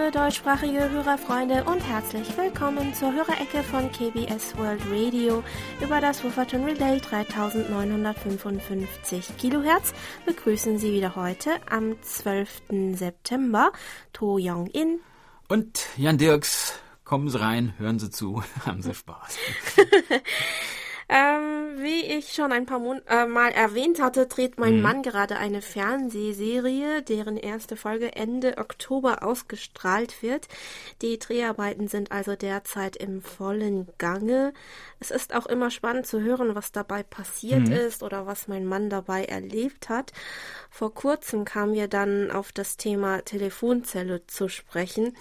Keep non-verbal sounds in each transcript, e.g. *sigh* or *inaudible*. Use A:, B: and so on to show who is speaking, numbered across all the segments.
A: Liebe deutschsprachige Hörerfreunde und herzlich willkommen zur Hörerecke von KBS World Radio über das Wufferton Relay 3955 Kilohertz. Begrüßen Sie wieder heute am 12. September To Young In
B: und Jan Dirks. Kommen Sie rein, hören Sie zu, *laughs* haben Sie Spaß. *laughs*
A: Ähm, wie ich schon ein paar Mon äh, Mal erwähnt hatte, dreht mein mhm. Mann gerade eine Fernsehserie, deren erste Folge Ende Oktober ausgestrahlt wird. Die Dreharbeiten sind also derzeit im vollen Gange. Es ist auch immer spannend zu hören, was dabei passiert mhm. ist oder was mein Mann dabei erlebt hat. Vor kurzem kamen wir dann auf das Thema Telefonzelle zu sprechen.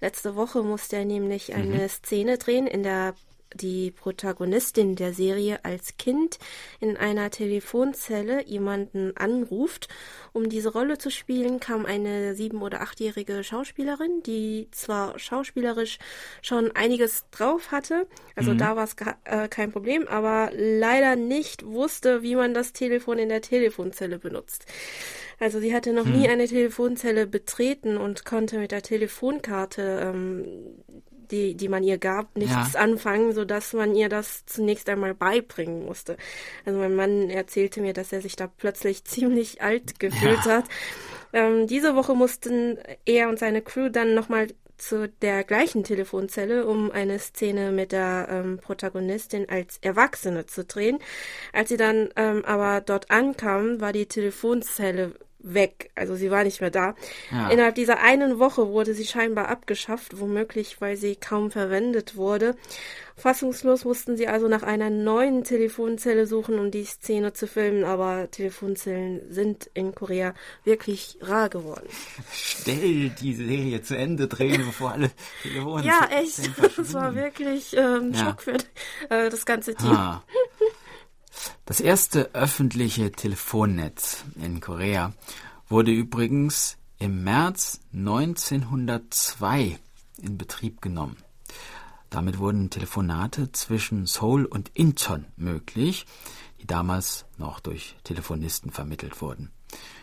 A: Letzte Woche musste er nämlich eine mhm. Szene drehen, in der die Protagonistin der Serie als Kind in einer Telefonzelle jemanden anruft. Um diese Rolle zu spielen, kam eine sieben- oder achtjährige Schauspielerin, die zwar schauspielerisch schon einiges drauf hatte, also mhm. da war es äh, kein Problem, aber leider nicht wusste, wie man das Telefon in der Telefonzelle benutzt. Also sie hatte noch hm. nie eine Telefonzelle betreten und konnte mit der Telefonkarte ähm, die, die man ihr gab, nichts ja. anfangen, sodass man ihr das zunächst einmal beibringen musste. Also mein Mann erzählte mir, dass er sich da plötzlich *laughs* ziemlich alt gefühlt ja. hat. Ähm, diese Woche mussten er und seine Crew dann nochmal zu der gleichen Telefonzelle, um eine Szene mit der ähm, Protagonistin als Erwachsene zu drehen. Als sie dann ähm, aber dort ankamen, war die Telefonzelle weg. Also sie war nicht mehr da. Ja. Innerhalb dieser einen Woche wurde sie scheinbar abgeschafft, womöglich weil sie kaum verwendet wurde. Fassungslos mussten sie also nach einer neuen Telefonzelle suchen, um die Szene zu filmen, aber Telefonzellen sind in Korea wirklich rar geworden.
B: Stell die Serie zu Ende drehen, bevor alle Telefonzellen.
A: Ja, echt. *laughs* Das war wirklich ähm, ja. Schock für äh, das ganze Team. Ah.
B: Das erste öffentliche Telefonnetz in Korea wurde übrigens im März 1902 in Betrieb genommen. Damit wurden Telefonate zwischen Seoul und Incheon möglich, die damals noch durch Telefonisten vermittelt wurden.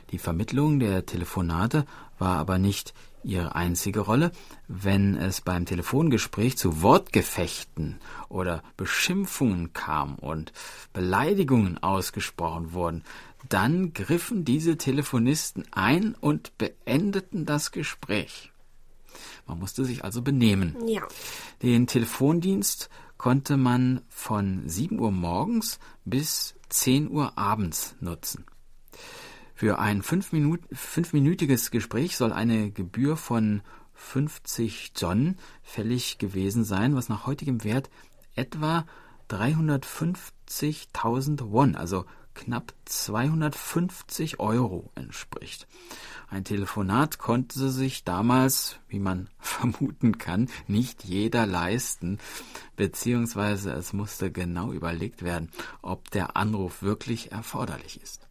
B: Die Vermittlung der Telefonate war aber nicht ihre einzige Rolle. Wenn es beim Telefongespräch zu Wortgefechten oder Beschimpfungen kam und Beleidigungen ausgesprochen wurden, dann griffen diese Telefonisten ein und beendeten das Gespräch. Man musste sich also benehmen.
A: Ja.
B: Den Telefondienst konnte man von 7 Uhr morgens bis 10 Uhr abends nutzen. Für ein fünfminütiges Gespräch soll eine Gebühr von 50 John fällig gewesen sein, was nach heutigem Wert etwa 350.000 Won, also knapp 250 Euro entspricht. Ein Telefonat konnte sich damals, wie man *laughs* vermuten kann, nicht jeder leisten, beziehungsweise es musste genau überlegt werden, ob der Anruf wirklich erforderlich ist.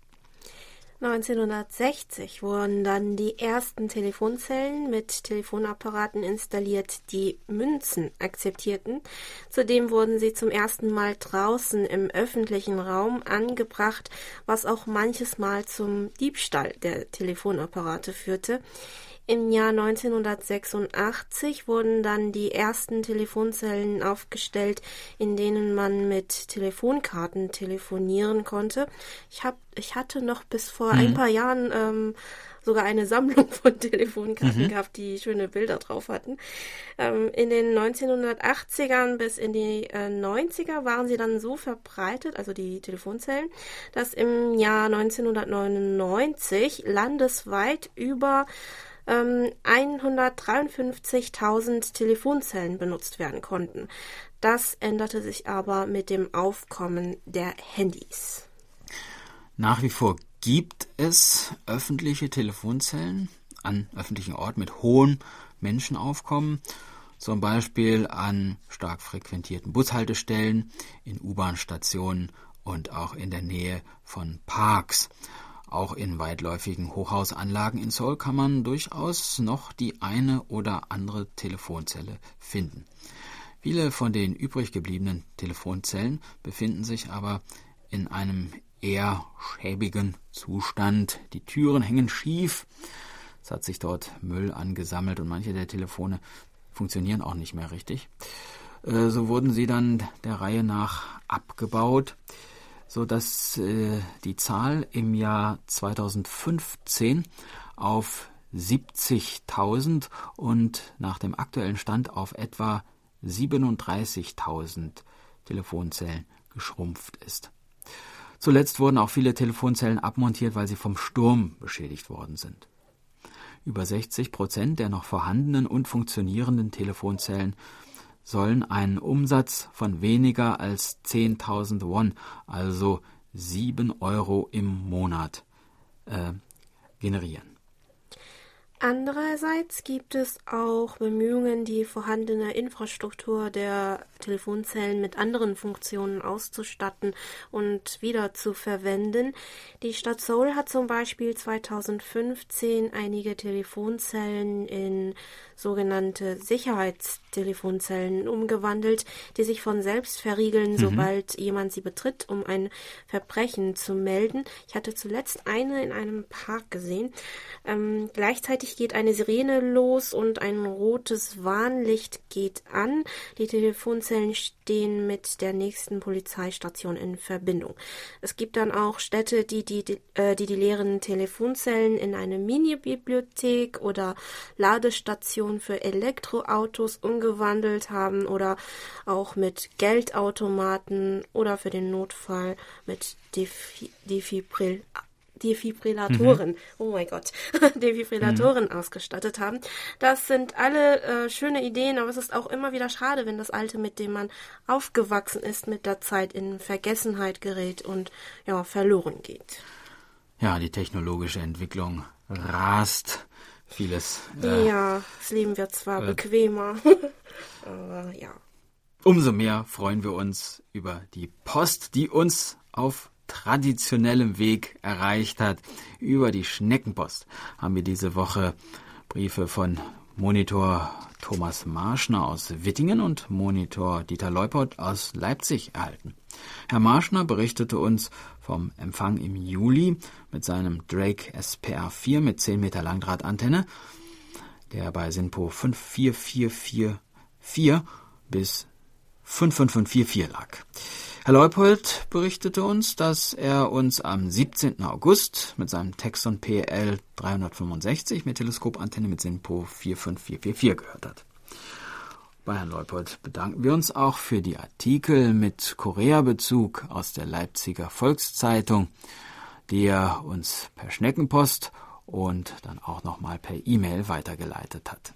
A: 1960 wurden dann die ersten Telefonzellen mit Telefonapparaten installiert, die Münzen akzeptierten. Zudem wurden sie zum ersten Mal draußen im öffentlichen Raum angebracht, was auch manches Mal zum Diebstahl der Telefonapparate führte. Im Jahr 1986 wurden dann die ersten Telefonzellen aufgestellt, in denen man mit Telefonkarten telefonieren konnte. Ich hab, ich hatte noch bis vor mhm. ein paar Jahren ähm, sogar eine Sammlung *laughs* von Telefonkarten mhm. gehabt, die schöne Bilder drauf hatten. Ähm, in den 1980ern bis in die äh, 90er waren sie dann so verbreitet, also die Telefonzellen, dass im Jahr 1999 landesweit über 153.000 ähm, Telefonzellen benutzt werden konnten. Das änderte sich aber mit dem Aufkommen der Handys.
B: Nach wie vor gibt es öffentliche Telefonzellen an öffentlichen Orten mit hohem Menschenaufkommen, zum Beispiel an stark frequentierten Bushaltestellen, in U-Bahn-Stationen und auch in der Nähe von Parks. Auch in weitläufigen Hochhausanlagen in Seoul kann man durchaus noch die eine oder andere Telefonzelle finden. Viele von den übrig gebliebenen Telefonzellen befinden sich aber in einem eher schäbigen Zustand. Die Türen hängen schief, Es hat sich dort Müll angesammelt und manche der Telefone funktionieren auch nicht mehr richtig. Äh, so wurden sie dann der Reihe nach abgebaut, so dass äh, die Zahl im Jahr 2015 auf 70.000 und nach dem aktuellen Stand auf etwa 37.000 Telefonzellen geschrumpft ist. Zuletzt wurden auch viele Telefonzellen abmontiert, weil sie vom Sturm beschädigt worden sind. Über 60 Prozent der noch vorhandenen und funktionierenden Telefonzellen sollen einen Umsatz von weniger als 10.000 Won, also 7 Euro im Monat, äh, generieren.
A: Andererseits gibt es auch Bemühungen, die vorhandene Infrastruktur der Telefonzellen mit anderen Funktionen auszustatten und wieder zu verwenden. Die Stadt Seoul hat zum Beispiel 2015 einige Telefonzellen in sogenannte Sicherheitstelefonzellen umgewandelt, die sich von selbst verriegeln, mhm. sobald jemand sie betritt, um ein Verbrechen zu melden. Ich hatte zuletzt eine in einem Park gesehen. Ähm, gleichzeitig geht eine Sirene los und ein rotes Warnlicht geht an. Die Telefonzellen stehen mit der nächsten Polizeistation in Verbindung. Es gibt dann auch Städte, die die, die, äh, die, die leeren Telefonzellen in eine Mini-Bibliothek oder Ladestation Station für Elektroautos umgewandelt haben oder auch mit Geldautomaten oder für den Notfall mit Defi Defibrill Defibrillatoren, mhm. oh mein Gott, *laughs* Defibrillatoren mhm. ausgestattet haben. Das sind alle äh, schöne Ideen, aber es ist auch immer wieder schade, wenn das Alte, mit dem man aufgewachsen ist, mit der Zeit in Vergessenheit gerät und ja, verloren geht.
B: Ja, die technologische Entwicklung rast vieles.
A: Äh, ja, das Leben wird zwar äh, bequemer, *laughs* aber ja.
B: Umso mehr freuen wir uns über die Post, die uns auf traditionellem Weg erreicht hat. Über die Schneckenpost haben wir diese Woche Briefe von Monitor Thomas Marschner aus Wittingen und Monitor Dieter Leupold aus Leipzig erhalten. Herr Marschner berichtete uns vom Empfang im Juli mit seinem Drake SPR4 mit 10 Meter Langdrahtantenne, der bei SINPO 54444 bis 55544 lag. Herr Leupold berichtete uns, dass er uns am 17. August mit seinem Texon PL 365 mit Teleskopantenne mit SINPO 45444 gehört hat. Bei Herrn Leupold bedanken wir uns auch für die Artikel mit Korea-Bezug aus der Leipziger Volkszeitung, die er uns per Schneckenpost und dann auch nochmal per E-Mail weitergeleitet hat.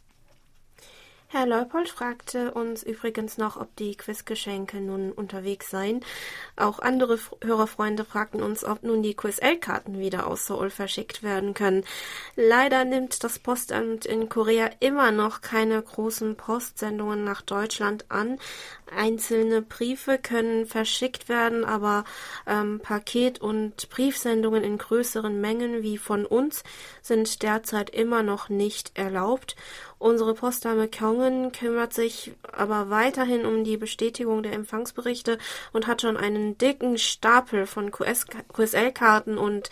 A: Herr Leupold fragte uns übrigens noch, ob die Quizgeschenke nun unterwegs seien. Auch andere Hörerfreunde fragten uns, ob nun die QSL-Karten wieder aus Seoul verschickt werden können. Leider nimmt das Postamt in Korea immer noch keine großen Postsendungen nach Deutschland an. Einzelne Briefe können verschickt werden, aber ähm, Paket- und Briefsendungen in größeren Mengen wie von uns sind derzeit immer noch nicht erlaubt. Unsere Postdame Kyongen kümmert sich aber weiterhin um die Bestätigung der Empfangsberichte und hat schon einen dicken Stapel von QSL-Karten und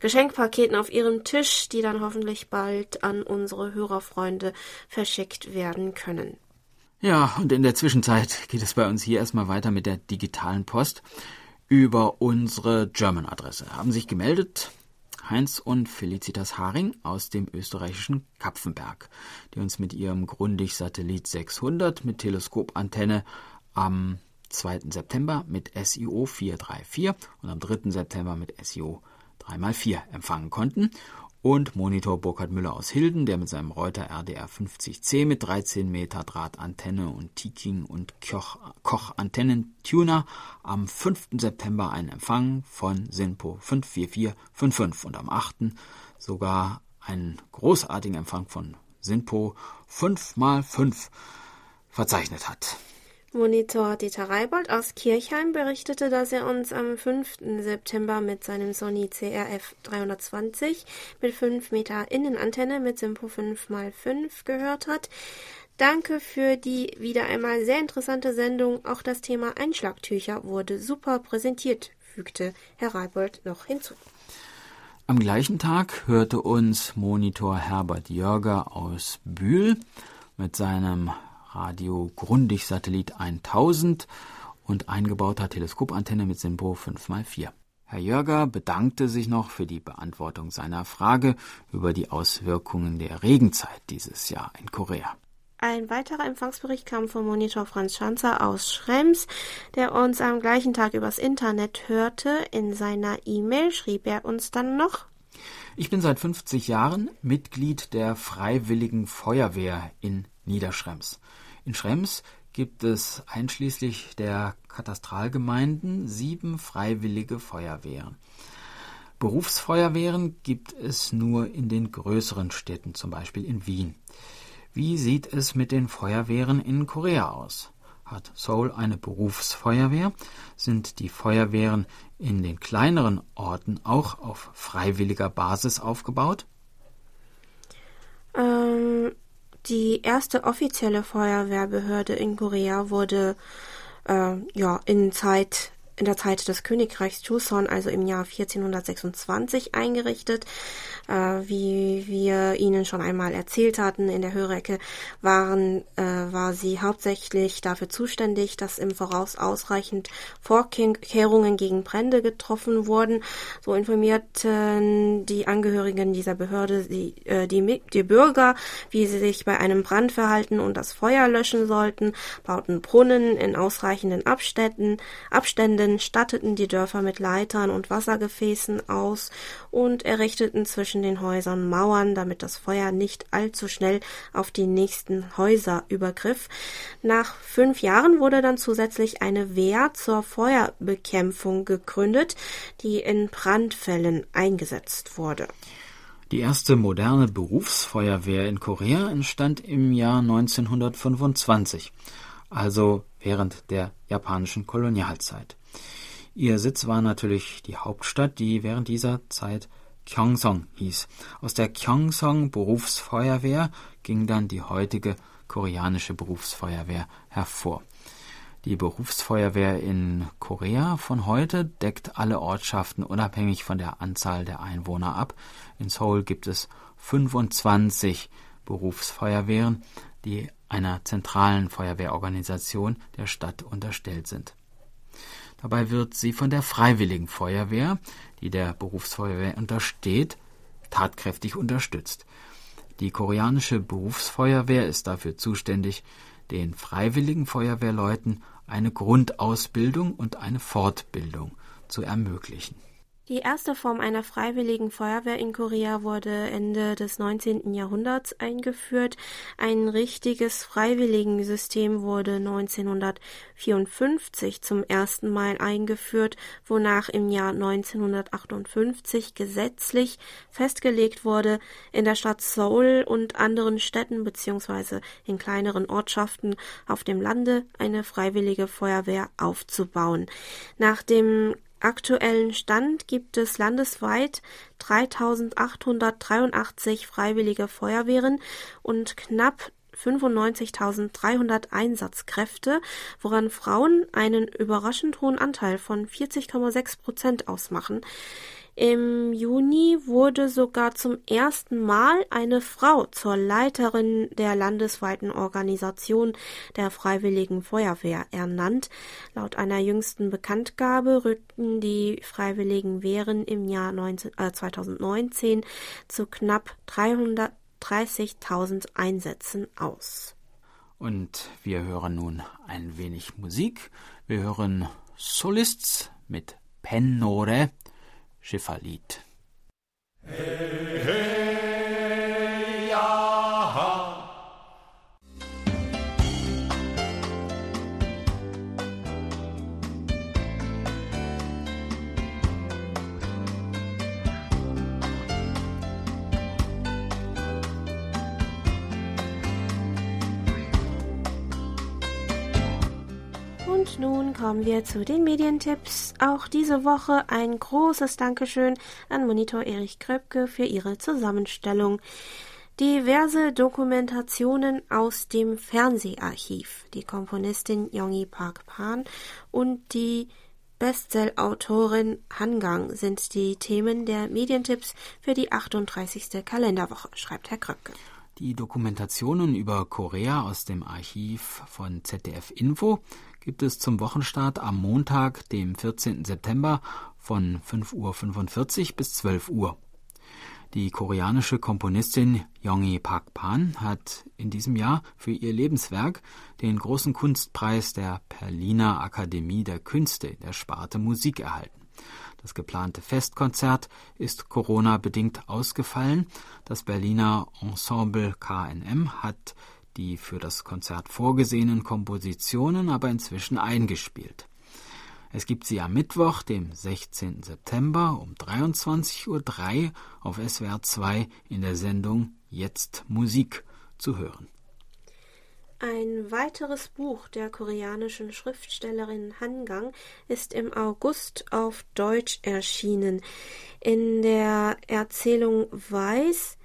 A: Geschenkpaketen auf ihrem Tisch, die dann hoffentlich bald an unsere Hörerfreunde verschickt werden können.
B: Ja, und in der Zwischenzeit geht es bei uns hier erstmal weiter mit der digitalen Post über unsere German-Adresse. Haben sich gemeldet Heinz und Felicitas Haring aus dem österreichischen Kapfenberg, die uns mit ihrem Grundig-Satellit 600 mit Teleskopantenne am 2. September mit SIO 434 und am 3. September mit SIO 3x4 empfangen konnten und Monitor Burkhard Müller aus Hilden, der mit seinem Reuter RDR 50C mit 13 Meter Drahtantenne und Tiking und Koch, Antennentuner am 5. September einen Empfang von SINPO 54455 und am 8. sogar einen großartigen Empfang von SINPO 5x5 verzeichnet hat.
A: Monitor Dieter Reibold aus Kirchheim berichtete, dass er uns am 5. September mit seinem Sony CRF 320 mit 5 Meter Innenantenne mit Simpo 5x5 gehört hat. Danke für die wieder einmal sehr interessante Sendung. Auch das Thema Einschlagtücher wurde super präsentiert, fügte Herr Reibold noch hinzu.
B: Am gleichen Tag hörte uns Monitor Herbert Jörger aus Bühl mit seinem Radio Grundig Satellit 1000 und eingebauter Teleskopantenne mit Simpo 5x4. Herr Jörger bedankte sich noch für die Beantwortung seiner Frage über die Auswirkungen der Regenzeit dieses Jahr in Korea.
A: Ein weiterer Empfangsbericht kam vom Monitor Franz Schanzer aus Schrems, der uns am gleichen Tag übers Internet hörte. In seiner E-Mail schrieb er uns dann noch
B: Ich bin seit 50 Jahren Mitglied der Freiwilligen Feuerwehr in Niederschrems. In Schrems gibt es einschließlich der Katastralgemeinden sieben freiwillige Feuerwehren. Berufsfeuerwehren gibt es nur in den größeren Städten, zum Beispiel in Wien. Wie sieht es mit den Feuerwehren in Korea aus? Hat Seoul eine Berufsfeuerwehr? Sind die Feuerwehren in den kleineren Orten auch auf freiwilliger Basis aufgebaut?
A: Ähm, die erste offizielle Feuerwehrbehörde in Korea wurde äh, ja in Zeit in der Zeit des Königreichs Joseon, also im Jahr 1426, eingerichtet. Äh, wie wir Ihnen schon einmal erzählt hatten in der Hörecke, waren, äh, war sie hauptsächlich dafür zuständig, dass im Voraus ausreichend Vorkehrungen gegen Brände getroffen wurden. So informierten die Angehörigen dieser Behörde die, äh, die, die Bürger, wie sie sich bei einem Brand verhalten und das Feuer löschen sollten, bauten Brunnen in ausreichenden Abständen, Abständen, statteten die Dörfer mit Leitern und Wassergefäßen aus und errichteten zwischen zwischen den Häusern Mauern, damit das Feuer nicht allzu schnell auf die nächsten Häuser übergriff. Nach fünf Jahren wurde dann zusätzlich eine Wehr zur Feuerbekämpfung gegründet, die in Brandfällen eingesetzt wurde.
B: Die erste moderne Berufsfeuerwehr in Korea entstand im Jahr 1925, also während der japanischen Kolonialzeit. Ihr Sitz war natürlich die Hauptstadt, die während dieser Zeit Kyongsong hieß. Aus der Kyongsong Berufsfeuerwehr ging dann die heutige koreanische Berufsfeuerwehr hervor. Die Berufsfeuerwehr in Korea von heute deckt alle Ortschaften unabhängig von der Anzahl der Einwohner ab. In Seoul gibt es 25 Berufsfeuerwehren, die einer zentralen Feuerwehrorganisation der Stadt unterstellt sind. Dabei wird sie von der Freiwilligen Feuerwehr, die der Berufsfeuerwehr untersteht, tatkräftig unterstützt. Die koreanische Berufsfeuerwehr ist dafür zuständig, den freiwilligen Feuerwehrleuten eine Grundausbildung und eine Fortbildung zu ermöglichen
A: die erste Form einer freiwilligen Feuerwehr in Korea wurde Ende des 19. Jahrhunderts eingeführt. Ein richtiges Freiwilligensystem wurde 1954 zum ersten Mal eingeführt, wonach im Jahr 1958 gesetzlich festgelegt wurde, in der Stadt Seoul und anderen Städten bzw. in kleineren Ortschaften auf dem Lande eine freiwillige Feuerwehr aufzubauen. Nach dem aktuellen Stand gibt es landesweit 3883 freiwillige Feuerwehren und knapp 95.300 Einsatzkräfte, woran Frauen einen überraschend hohen Anteil von 40,6 Prozent ausmachen. Im Juni wurde sogar zum ersten Mal eine Frau zur Leiterin der landesweiten Organisation der Freiwilligen Feuerwehr ernannt. Laut einer jüngsten Bekanntgabe rückten die Freiwilligen Wehren im Jahr 19, äh, 2019 zu knapp 330.000 Einsätzen aus.
B: Und wir hören nun ein wenig Musik. Wir hören Solists mit Pennore Schifferlied. Hey, hey, ja.
A: Und nun kommen wir zu den Medientipps. Auch diese Woche ein großes Dankeschön an Monitor Erich Kröpke für ihre Zusammenstellung. Diverse Dokumentationen aus dem Fernseharchiv, die Komponistin Yongi Park Pan und die Bestseller-Autorin Hangang sind die Themen der Medientipps für die 38. Kalenderwoche, schreibt Herr Kröpke.
B: Die Dokumentationen über Korea aus dem Archiv von ZDF Info gibt es zum Wochenstart am Montag, dem 14. September von 5.45 Uhr bis 12 Uhr. Die koreanische Komponistin Yongi Park Pan hat in diesem Jahr für ihr Lebenswerk den großen Kunstpreis der Berliner Akademie der Künste der Sparte Musik erhalten. Das geplante Festkonzert ist Corona-bedingt ausgefallen. Das Berliner Ensemble KNM hat die für das Konzert vorgesehenen Kompositionen aber inzwischen eingespielt. Es gibt sie am Mittwoch, dem 16. September um 23.03 Uhr auf SWR 2 in der Sendung Jetzt Musik zu hören.
A: Ein weiteres Buch der koreanischen Schriftstellerin Han Gang ist im August auf Deutsch erschienen. In der Erzählung Weiß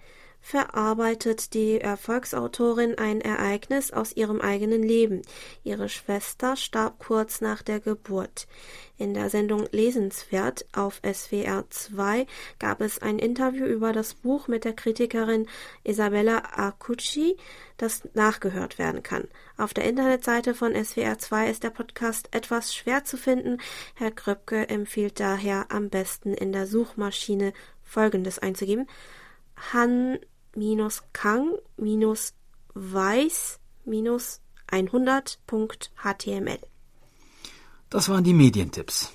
A: verarbeitet die Erfolgsautorin ein Ereignis aus ihrem eigenen Leben. Ihre Schwester starb kurz nach der Geburt. In der Sendung Lesenswert auf SWR 2 gab es ein Interview über das Buch mit der Kritikerin Isabella Acucci, das nachgehört werden kann. Auf der Internetseite von SWR 2 ist der Podcast etwas schwer zu finden. Herr Kröpke empfiehlt daher am besten in der Suchmaschine Folgendes einzugeben. Han kang-weiß-100.html.
B: Das waren die Medientipps.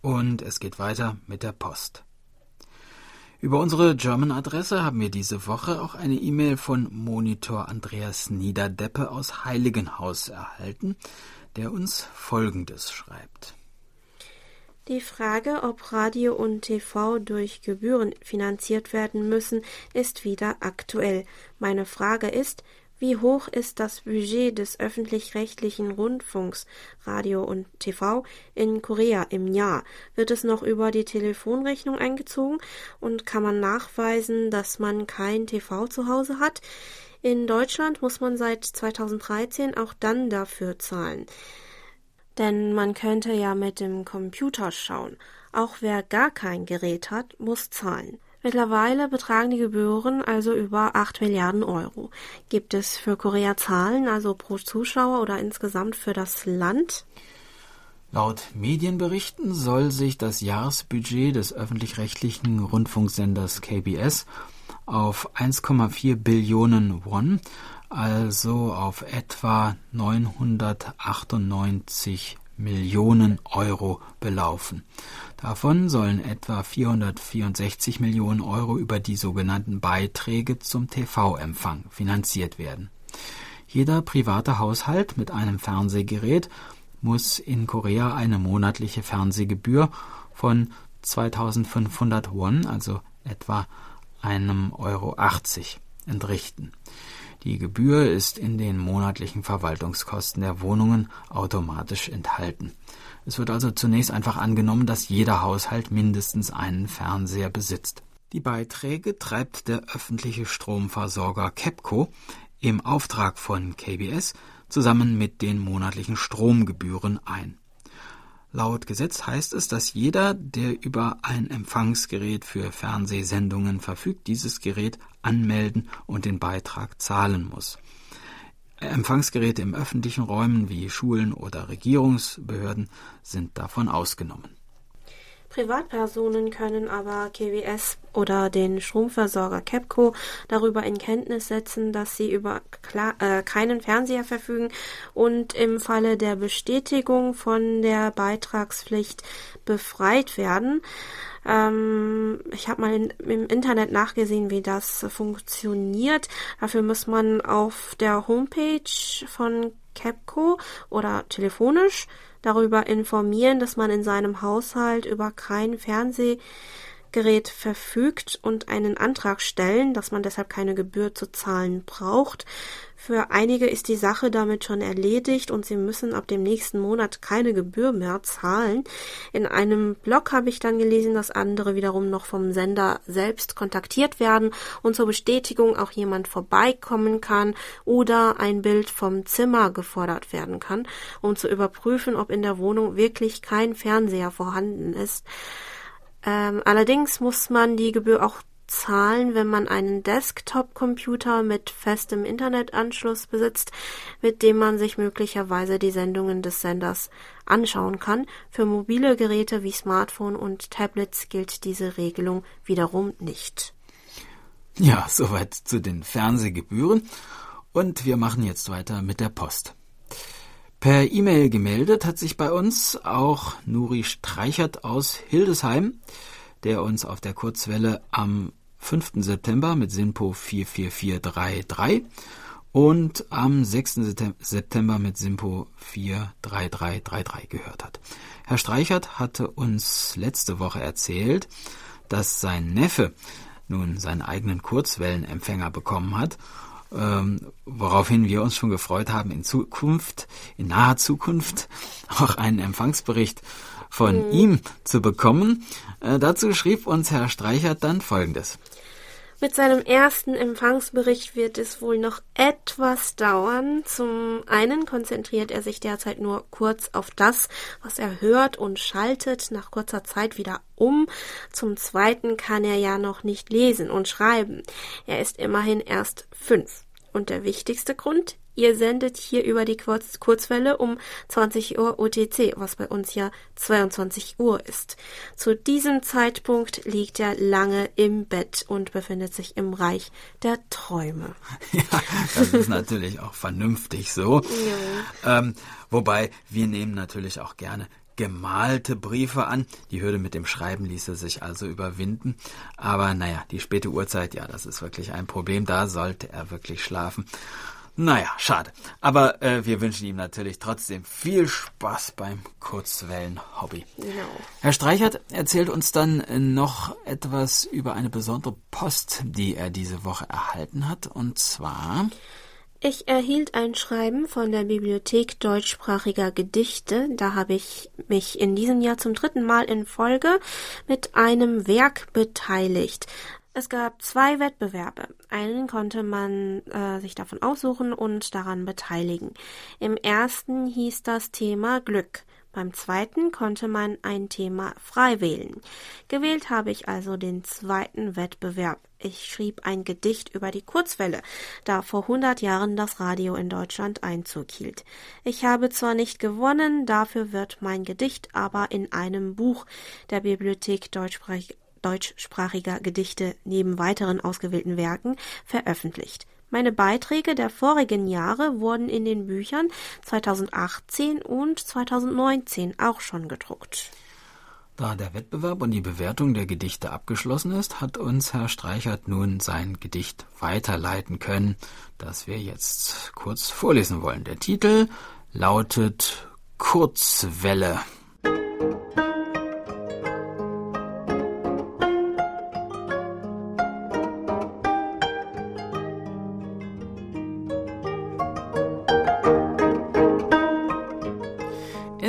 B: Und es geht weiter mit der Post. Über unsere German-Adresse haben wir diese Woche auch eine E-Mail von Monitor Andreas Niederdeppe aus Heiligenhaus erhalten, der uns Folgendes schreibt.
A: Die Frage, ob Radio und TV durch Gebühren finanziert werden müssen, ist wieder aktuell. Meine Frage ist, wie hoch ist das Budget des öffentlich-rechtlichen Rundfunks, Radio und TV in Korea im Jahr? Wird es noch über die Telefonrechnung eingezogen und kann man nachweisen, dass man kein TV zu Hause hat? In Deutschland muss man seit 2013 auch dann dafür zahlen. Denn man könnte ja mit dem Computer schauen. Auch wer gar kein Gerät hat, muss zahlen. Mittlerweile betragen die Gebühren also über 8 Milliarden Euro. Gibt es für Korea Zahlen, also pro Zuschauer oder insgesamt für das Land?
B: Laut Medienberichten soll sich das Jahresbudget des öffentlich-rechtlichen Rundfunksenders KBS auf 1,4 Billionen Won, also auf etwa 998 Millionen Euro belaufen. Davon sollen etwa 464 Millionen Euro über die sogenannten Beiträge zum TV-Empfang finanziert werden. Jeder private Haushalt mit einem Fernsehgerät muss in Korea eine monatliche Fernsehgebühr von 2500 Won, also etwa einem Euro 80, entrichten. Die Gebühr ist in den monatlichen Verwaltungskosten der Wohnungen automatisch enthalten. Es wird also zunächst einfach angenommen, dass jeder Haushalt mindestens einen Fernseher besitzt. Die Beiträge treibt der öffentliche Stromversorger KEPCO im Auftrag von KBS zusammen mit den monatlichen Stromgebühren ein. Laut Gesetz heißt es, dass jeder, der über ein Empfangsgerät für Fernsehsendungen verfügt, dieses Gerät anmelden und den Beitrag zahlen muss. Empfangsgeräte im öffentlichen Räumen wie Schulen oder Regierungsbehörden sind davon ausgenommen.
A: Privatpersonen können aber KWS oder den Stromversorger KEPCO darüber in Kenntnis setzen, dass sie über äh, keinen Fernseher verfügen und im Falle der Bestätigung von der Beitragspflicht befreit werden. Ähm, ich habe mal in, im Internet nachgesehen, wie das funktioniert. Dafür muss man auf der Homepage von KEPCO oder telefonisch darüber informieren, dass man in seinem Haushalt über kein Fernsehgerät Gerät verfügt und einen Antrag stellen, dass man deshalb keine Gebühr zu zahlen braucht. Für einige ist die Sache damit schon erledigt und sie müssen ab dem nächsten Monat keine Gebühr mehr zahlen. In einem Blog habe ich dann gelesen, dass andere wiederum noch vom Sender selbst kontaktiert werden und zur Bestätigung auch jemand vorbeikommen kann oder ein Bild vom Zimmer gefordert werden kann, um zu überprüfen, ob in der Wohnung wirklich kein Fernseher vorhanden ist. Ähm, allerdings muss man die Gebühr auch zahlen, wenn man einen Desktop-Computer mit festem Internetanschluss besitzt, mit dem man sich möglicherweise die Sendungen des Senders anschauen kann. Für mobile Geräte wie Smartphone und Tablets gilt diese Regelung wiederum nicht.
B: Ja, soweit zu den Fernsehgebühren. Und wir machen jetzt weiter mit der Post. Per E-Mail gemeldet hat sich bei uns auch Nuri Streichert aus Hildesheim, der uns auf der Kurzwelle am 5. September mit Simpo 44433 und am 6. September mit Simpo 43333 gehört hat. Herr Streichert hatte uns letzte Woche erzählt, dass sein Neffe nun seinen eigenen Kurzwellenempfänger bekommen hat, ähm, woraufhin wir uns schon gefreut haben, in Zukunft, in naher Zukunft *laughs* auch einen Empfangsbericht von mhm. ihm zu bekommen. Äh, dazu schrieb uns Herr Streichert dann Folgendes.
A: Mit seinem ersten Empfangsbericht wird es wohl noch etwas dauern. Zum einen konzentriert er sich derzeit nur kurz auf das, was er hört und schaltet nach kurzer Zeit wieder um. Zum zweiten kann er ja noch nicht lesen und schreiben. Er ist immerhin erst fünf. Und der wichtigste Grund, Ihr sendet hier über die Kurz Kurzwelle um 20 Uhr UTC, was bei uns ja 22 Uhr ist. Zu diesem Zeitpunkt liegt er lange im Bett und befindet sich im Reich der Träume. *laughs*
B: Ja, das ist natürlich auch vernünftig so. Ja. Ähm, wobei wir nehmen natürlich auch gerne gemalte Briefe an. Die Hürde mit dem Schreiben ließe sich also überwinden. Aber naja, die späte Uhrzeit, ja, das ist wirklich ein Problem. Da sollte er wirklich schlafen. Naja, schade. Aber äh, wir wünschen ihm natürlich trotzdem viel Spaß beim Kurzwellen-Hobby. Genau. Herr Streichert erzählt uns dann äh, noch etwas über eine besondere Post, die er diese Woche erhalten hat. Und zwar.
A: Ich erhielt ein Schreiben von der Bibliothek deutschsprachiger Gedichte. Da habe ich mich in diesem Jahr zum dritten Mal in Folge mit einem Werk beteiligt. Es gab zwei Wettbewerbe. Einen konnte man äh, sich davon aussuchen und daran beteiligen. Im ersten hieß das Thema Glück. Beim zweiten konnte man ein Thema frei wählen. Gewählt habe ich also den zweiten Wettbewerb. Ich schrieb ein Gedicht über die Kurzwelle, da vor 100 Jahren das Radio in Deutschland Einzug hielt. Ich habe zwar nicht gewonnen, dafür wird mein Gedicht aber in einem Buch der Bibliothek Deutschsprachig deutschsprachiger Gedichte neben weiteren ausgewählten Werken veröffentlicht. Meine Beiträge der vorigen Jahre wurden in den Büchern 2018 und 2019 auch schon gedruckt.
B: Da der Wettbewerb und die Bewertung der Gedichte abgeschlossen ist, hat uns Herr Streichert nun sein Gedicht weiterleiten können, das wir jetzt kurz vorlesen wollen. Der Titel lautet Kurzwelle.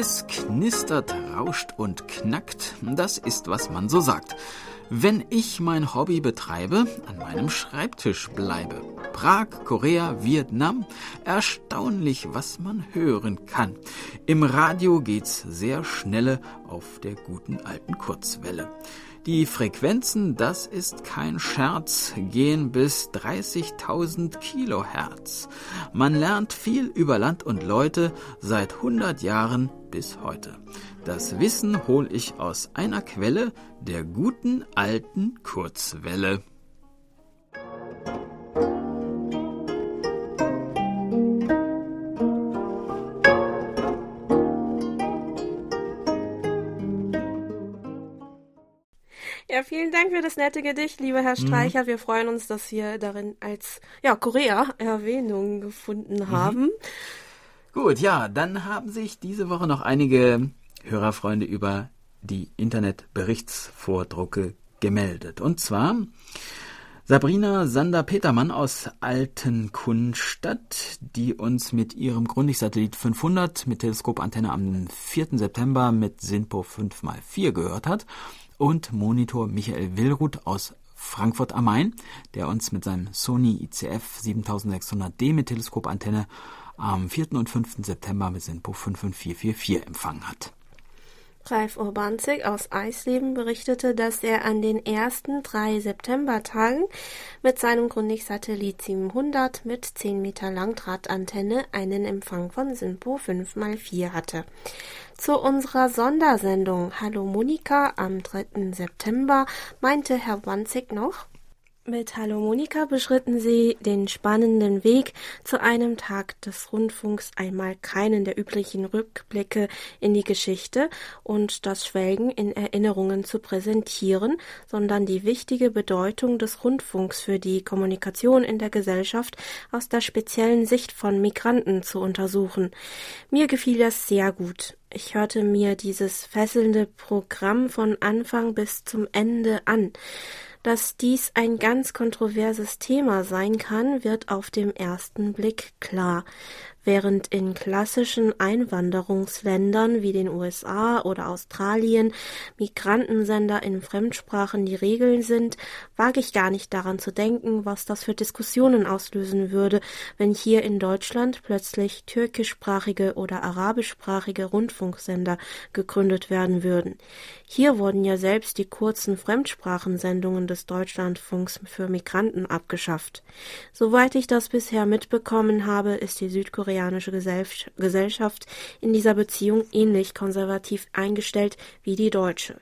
B: Es knistert, rauscht und knackt, das ist, was man so sagt. Wenn ich mein Hobby betreibe, an meinem Schreibtisch bleibe. Prag, Korea, Vietnam, erstaunlich, was man hören kann. Im Radio geht's sehr schnelle auf der guten alten Kurzwelle. Die Frequenzen, das ist kein Scherz, gehen bis 30.000 Kilohertz. Man lernt viel über Land und Leute seit 100 Jahren bis heute. Das Wissen hol ich aus einer Quelle, der guten alten Kurzwelle.
A: Ja, vielen Dank für das nette Gedicht, lieber Herr. Streicher. Mhm. Wir freuen uns, dass wir darin als ja, Korea Erwähnung gefunden mhm. haben.
B: Gut, ja, dann haben sich diese Woche noch einige Hörerfreunde über die Internetberichtsvordrucke gemeldet. Und zwar Sabrina Sander-Petermann aus Altenkunstadt, die uns mit ihrem Grundig-Satellit 500 mit Teleskopantenne am 4. September mit SINPO 5x4 gehört hat und Monitor Michael Willruth aus Frankfurt am Main, der uns mit seinem Sony ICF 7600D mit Teleskopantenne am 4. und 5. September mit SINPO 55444 empfangen hat.
A: Ralf Urbanzig aus Eisleben berichtete, dass er an den ersten drei Septembertagen mit seinem Grundig-Satellit 700 mit 10 Meter Langdrahtantenne einen Empfang von SINPO 5x4 hatte. Zu unserer Sondersendung Hallo Monika am 3. September meinte Herr Wanzig noch, mit Hallo Monika beschritten sie den spannenden Weg zu einem Tag des Rundfunks einmal keinen der üblichen Rückblicke in die Geschichte und das Schwelgen in Erinnerungen zu präsentieren, sondern die wichtige Bedeutung des Rundfunks für die Kommunikation in der Gesellschaft aus der speziellen Sicht von Migranten zu untersuchen. Mir gefiel das sehr gut. Ich hörte mir dieses fesselnde Programm von Anfang bis zum Ende an. Dass dies ein ganz kontroverses Thema sein kann, wird auf dem ersten Blick klar. Während in klassischen Einwanderungsländern wie den USA oder Australien Migrantensender in Fremdsprachen die Regeln sind, wage ich gar nicht daran zu denken, was das für Diskussionen auslösen würde, wenn hier in Deutschland plötzlich türkischsprachige oder arabischsprachige Rundfunksender gegründet werden würden. Hier wurden ja selbst die kurzen Fremdsprachensendungen des Deutschlandfunks für Migranten abgeschafft. Soweit ich das bisher mitbekommen habe, ist die Südkorea koreanische Gesellschaft in dieser Beziehung ähnlich konservativ eingestellt wie die deutsche.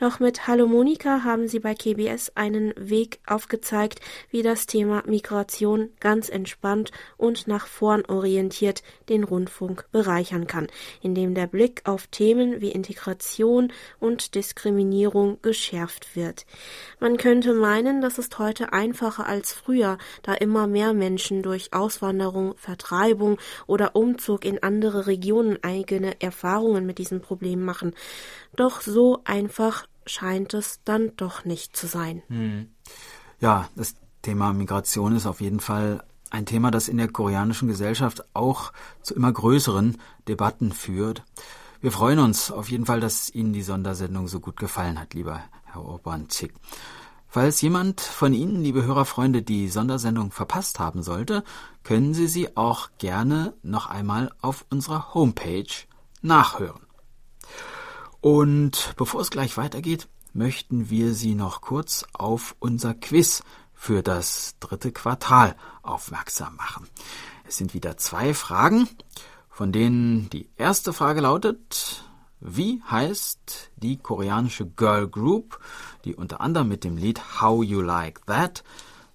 A: Doch mit Hallo Monika haben sie bei KBS einen Weg aufgezeigt, wie das Thema Migration ganz entspannt und nach vorn orientiert den Rundfunk bereichern kann, indem der Blick auf Themen wie Integration und Diskriminierung geschärft wird. Man könnte meinen, das ist heute einfacher als früher, da immer mehr Menschen durch Auswanderung, Vertreibung oder Umzug in andere Regionen eigene Erfahrungen mit diesem Problem machen. Doch so einfach scheint es dann doch nicht zu sein. Hm.
B: Ja, das Thema Migration ist auf jeden Fall ein Thema, das in der koreanischen Gesellschaft auch zu immer größeren Debatten führt. Wir freuen uns auf jeden Fall, dass Ihnen die Sondersendung so gut gefallen hat, lieber Herr Urban-Zick. Falls jemand von Ihnen, liebe Hörerfreunde, die Sondersendung verpasst haben sollte, können Sie sie auch gerne noch einmal auf unserer Homepage nachhören. Und bevor es gleich weitergeht, möchten wir Sie noch kurz auf unser Quiz für das dritte Quartal aufmerksam machen. Es sind wieder zwei Fragen, von denen die erste Frage lautet, wie heißt die koreanische Girl Group, die unter anderem mit dem Lied How You Like That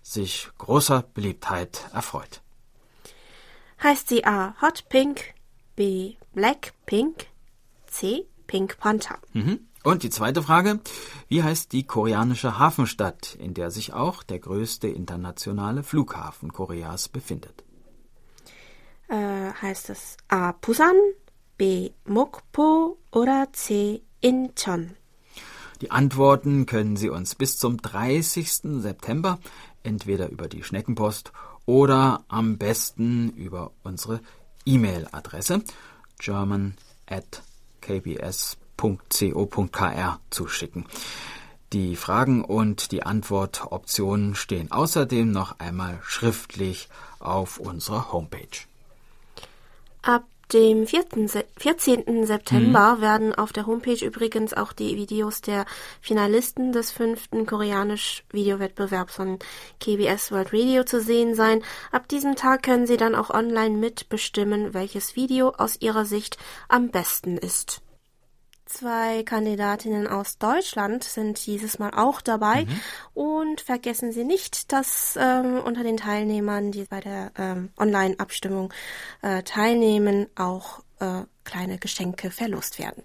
B: sich großer Beliebtheit erfreut?
A: Heißt sie A. Hot Pink, B. Black Pink, C. Pink Panther?
B: Mhm. Und die zweite Frage, wie heißt die koreanische Hafenstadt, in der sich auch der größte internationale Flughafen Koreas befindet?
A: Äh, heißt es A. Busan, B. Mokpo oder C. Incheon?
B: Die Antworten können Sie uns bis zum 30. September entweder über die Schneckenpost oder am besten über unsere E-Mail-Adresse german at kbs.co.kr zuschicken. Die Fragen und die Antwortoptionen stehen außerdem noch einmal schriftlich auf unserer Homepage.
A: Ab dem 14. September mhm. werden auf der Homepage übrigens auch die Videos der Finalisten des fünften koreanisch-Videowettbewerbs von KBS World Radio zu sehen sein. Ab diesem Tag können Sie dann auch online mitbestimmen, welches Video aus Ihrer Sicht am besten ist. Zwei Kandidatinnen aus Deutschland sind dieses Mal auch dabei. Mhm. Und vergessen Sie nicht, dass ähm, unter den Teilnehmern, die bei der ähm, Online-Abstimmung äh, teilnehmen, auch äh, kleine Geschenke verlost werden.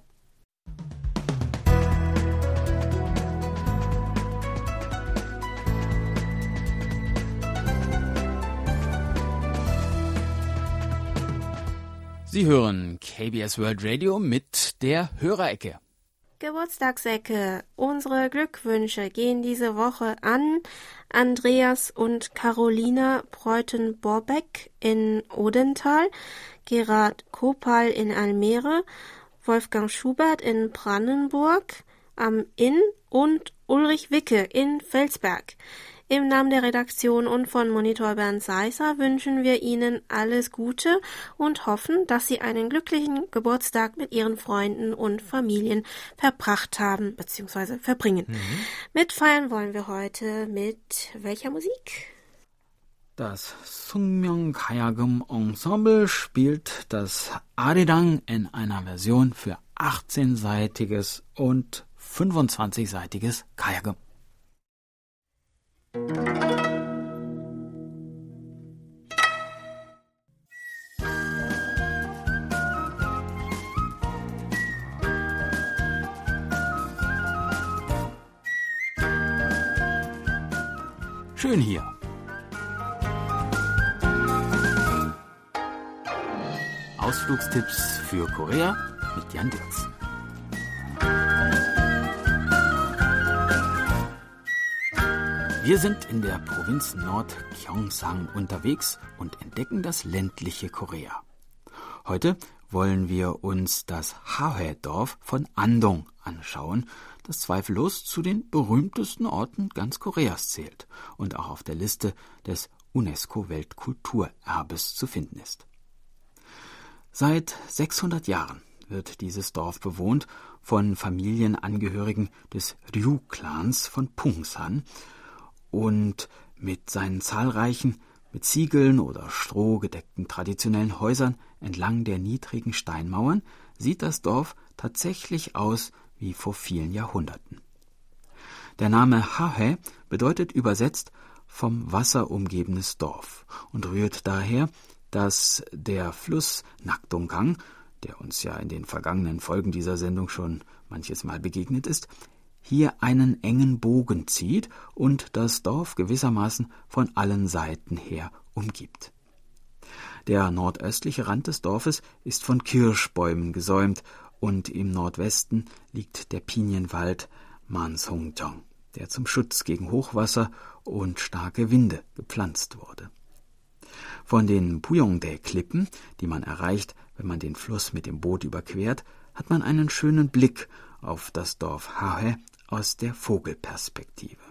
B: Sie hören KBS World Radio mit der Hörerecke.
A: Geburtstagsecke. Unsere Glückwünsche gehen diese Woche an Andreas und Carolina Breuten-Borbeck in Odenthal, Gerard Kopal in Almere, Wolfgang Schubert in Brandenburg am Inn und Ulrich Wicke in Felsberg. Im Namen der Redaktion und von Monitor Bernd Seisser wünschen wir Ihnen alles Gute und hoffen, dass Sie einen glücklichen Geburtstag mit Ihren Freunden und Familien verbracht haben bzw. verbringen. Mhm. Mitfeiern wollen wir heute mit welcher Musik?
B: Das Sungmyeong Kayagum Ensemble spielt das Arirang in einer Version für 18-seitiges und 25-seitiges Kayagum. Schön hier. Ausflugstipps für Korea mit Jan Dirks. Wir sind in der Provinz Nord Gyeongsang unterwegs und entdecken das ländliche Korea. Heute wollen wir uns das Hahae-Dorf von Andong anschauen, das zweifellos zu den berühmtesten Orten ganz Koreas zählt und auch auf der Liste des UNESCO-Weltkulturerbes zu finden ist. Seit 600 Jahren wird dieses Dorf bewohnt von Familienangehörigen des Ryu-Clans von Pungsan, und mit seinen zahlreichen, mit Ziegeln oder Stroh gedeckten traditionellen Häusern entlang der niedrigen Steinmauern sieht das Dorf tatsächlich aus wie vor vielen Jahrhunderten. Der Name Hahe bedeutet übersetzt vom Wasser umgebenes Dorf und rührt daher, dass der Fluss Nakdonggang, der uns ja in den vergangenen Folgen dieser Sendung schon manches Mal begegnet ist, hier einen engen Bogen zieht und das Dorf gewissermaßen von allen Seiten her umgibt. Der nordöstliche Rand des Dorfes ist von Kirschbäumen gesäumt und im Nordwesten liegt der Pinienwald Mansongjeong, der zum Schutz gegen Hochwasser und starke Winde gepflanzt wurde. Von den Puyongdae-Klippen, die man erreicht, wenn man den Fluss mit dem Boot überquert, hat man einen schönen Blick auf das Dorf Hahe aus der Vogelperspektive.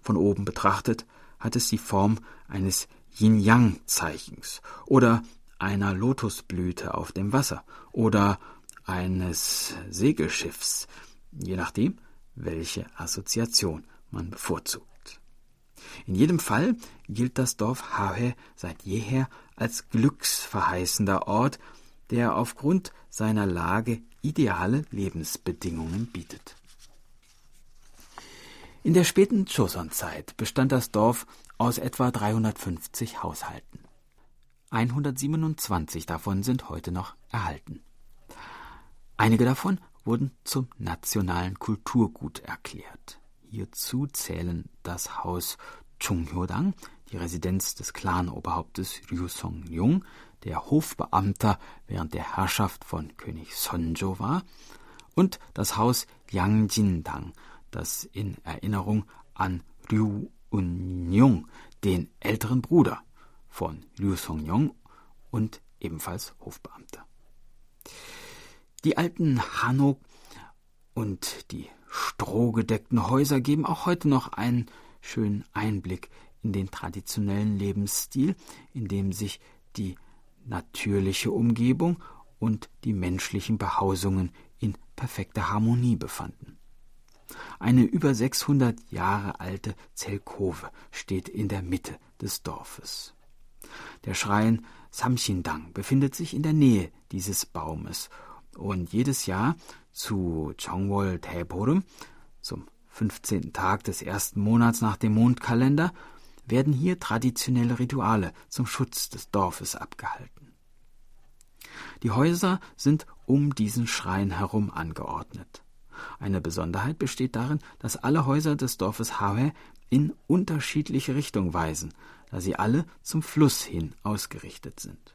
B: Von oben betrachtet hat es die Form eines Yin-Yang-Zeichens oder einer Lotusblüte auf dem Wasser oder eines Segelschiffs, je nachdem, welche Assoziation man bevorzugt. In jedem Fall gilt das Dorf Hahe seit jeher als glücksverheißender Ort, der aufgrund seiner Lage ideale Lebensbedingungen bietet. In der späten Joseon-Zeit bestand das Dorf aus etwa 350 Haushalten. 127 davon sind heute noch erhalten. Einige davon wurden zum nationalen Kulturgut erklärt. Hierzu zählen das Haus Chunghyodang, die Residenz des Clan-Oberhauptes Ryu Song-jung, der Hofbeamter während der Herrschaft von König Sonjo war, und das Haus Yangjindang, das in Erinnerung an Ryu Un-yong, den älteren Bruder von Ryu Song-yong und ebenfalls Hofbeamter. Die alten Hanok und die strohgedeckten Häuser geben auch heute noch einen schönen Einblick in den traditionellen Lebensstil, in dem sich die natürliche Umgebung und die menschlichen Behausungen in perfekter Harmonie befanden. Eine über 600 Jahre alte Zelkove steht in der Mitte des Dorfes. Der Schrein Samchindang befindet sich in der Nähe dieses Baumes und jedes Jahr zu Chongwol Taeporum, zum 15. Tag des ersten Monats nach dem Mondkalender, werden hier traditionelle Rituale zum Schutz des Dorfes abgehalten. Die Häuser sind um diesen Schrein herum angeordnet. Eine Besonderheit besteht darin, dass alle Häuser des Dorfes Hawe in unterschiedliche Richtungen weisen, da sie alle zum Fluss hin ausgerichtet sind.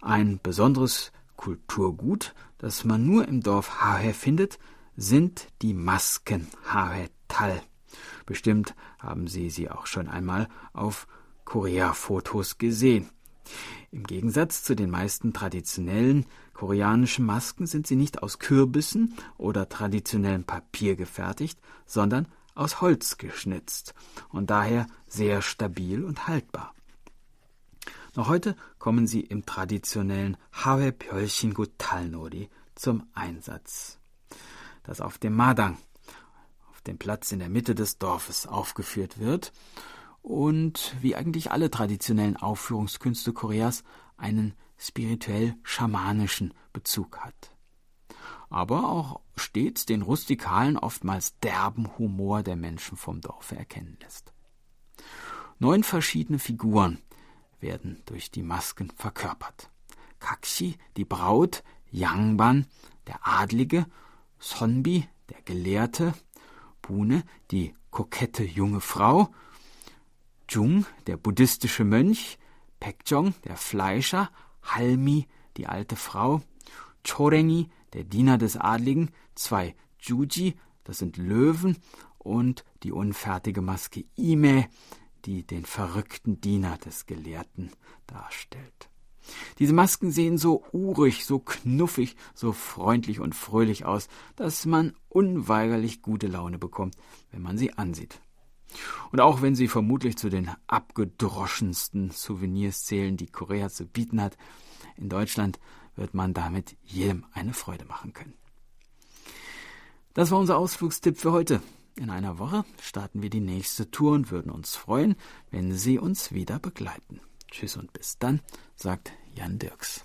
B: Ein besonderes Kulturgut, das man nur im Dorf Hahe findet, sind die Masken Hahe Tal. Bestimmt haben Sie sie auch schon einmal auf Korea-Fotos gesehen. Im Gegensatz zu den meisten traditionellen koreanischen Masken sind sie nicht aus Kürbissen oder traditionellem Papier gefertigt, sondern aus Holz geschnitzt und daher sehr stabil und haltbar. Noch heute kommen sie im traditionellen Hawe Pyeolshingu Talnori zum Einsatz, das auf dem Madang, auf dem Platz in der Mitte des Dorfes aufgeführt wird und wie eigentlich alle traditionellen Aufführungskünste Koreas einen spirituell-schamanischen Bezug hat. Aber auch stets den rustikalen, oftmals derben Humor der Menschen vom Dorfe erkennen lässt. Neun verschiedene Figuren werden durch die Masken verkörpert. Kakshi, die Braut, Yangban, der Adlige, Sonbi, der Gelehrte, Bune, die kokette junge Frau, Jung, der buddhistische Mönch, Pekjong, der Fleischer, Halmi, die alte Frau, Chorengi, der Diener des Adligen, zwei Juji, das sind Löwen, und die unfertige Maske Ime, die den verrückten Diener des Gelehrten darstellt. Diese Masken sehen so urig, so knuffig, so freundlich und fröhlich aus, dass man unweigerlich gute Laune bekommt, wenn man sie ansieht. Und auch wenn sie vermutlich zu den abgedroschensten Souvenirs zählen, die Korea zu bieten hat, in Deutschland wird man damit jedem eine Freude machen können. Das war unser Ausflugstipp für heute. In einer Woche starten wir die nächste Tour und würden uns freuen, wenn Sie uns wieder begleiten. Tschüss und bis dann, sagt Jan Dirks.